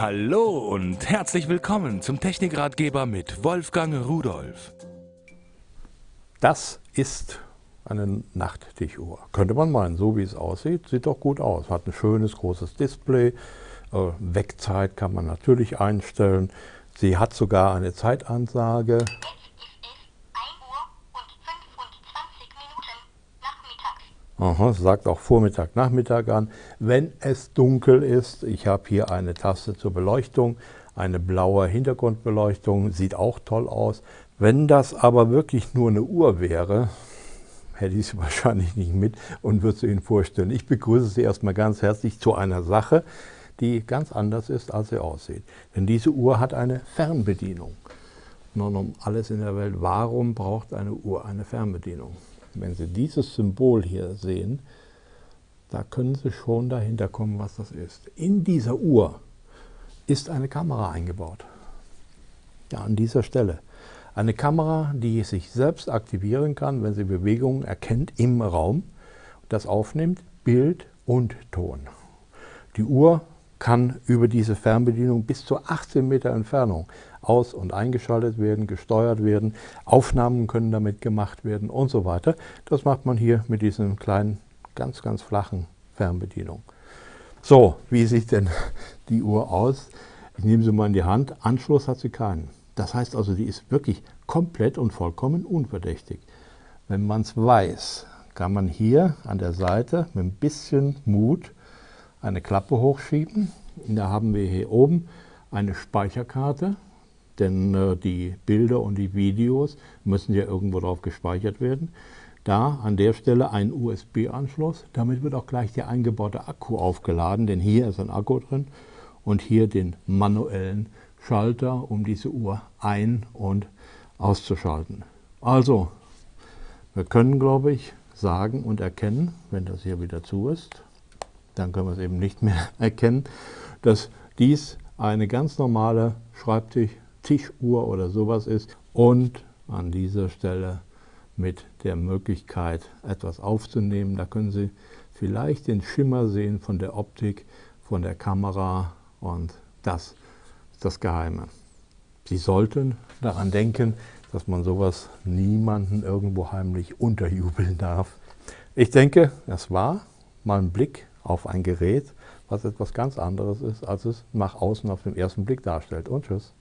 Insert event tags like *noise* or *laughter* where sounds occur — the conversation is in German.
Hallo und herzlich willkommen zum Technikratgeber mit Wolfgang Rudolf. Das ist eine Nachttichuhr. Könnte man meinen, so wie es aussieht, sieht doch gut aus. Hat ein schönes großes Display. Äh, Wegzeit kann man natürlich einstellen. Sie hat sogar eine Zeitansage. Aha, sagt auch Vormittag, Nachmittag an. Wenn es dunkel ist, ich habe hier eine Taste zur Beleuchtung, eine blaue Hintergrundbeleuchtung, sieht auch toll aus. Wenn das aber wirklich nur eine Uhr wäre, hätte ich sie *laughs* wahrscheinlich nicht mit und würde sie Ihnen vorstellen. Ich begrüße Sie erstmal ganz herzlich zu einer Sache, die ganz anders ist, als sie aussieht. Denn diese Uhr hat eine Fernbedienung. Nun, um alles in der Welt, warum braucht eine Uhr eine Fernbedienung? Wenn Sie dieses Symbol hier sehen, da können Sie schon dahinter kommen, was das ist. In dieser Uhr ist eine Kamera eingebaut. Ja, an dieser Stelle. Eine Kamera, die sich selbst aktivieren kann, wenn sie Bewegungen erkennt im Raum, das aufnimmt, Bild und Ton. Die Uhr kann über diese Fernbedienung bis zu 18 Meter Entfernung aus- und eingeschaltet werden, gesteuert werden, Aufnahmen können damit gemacht werden und so weiter. Das macht man hier mit diesen kleinen, ganz, ganz flachen Fernbedienung. So, wie sieht denn die Uhr aus? Ich nehme sie mal in die Hand. Anschluss hat sie keinen. Das heißt also, die ist wirklich komplett und vollkommen unverdächtig. Wenn man es weiß, kann man hier an der Seite mit ein bisschen Mut eine Klappe hochschieben. Da haben wir hier oben eine Speicherkarte, denn äh, die Bilder und die Videos müssen ja irgendwo drauf gespeichert werden. Da an der Stelle ein USB-Anschluss, damit wird auch gleich der eingebaute Akku aufgeladen, denn hier ist ein Akku drin und hier den manuellen Schalter, um diese Uhr ein- und auszuschalten. Also, wir können, glaube ich, sagen und erkennen, wenn das hier wieder zu ist, dann können wir es eben nicht mehr *laughs* erkennen, dass dies eine ganz normale Schreibtisch, Tischuhr oder sowas ist und an dieser Stelle mit der Möglichkeit, etwas aufzunehmen. Da können Sie vielleicht den Schimmer sehen von der Optik, von der Kamera und das ist das Geheime. Sie sollten daran denken, dass man sowas niemanden irgendwo heimlich unterjubeln darf. Ich denke, das war mal ein Blick auf ein Gerät, was etwas ganz anderes ist, als es nach außen auf den ersten Blick darstellt. Und tschüss.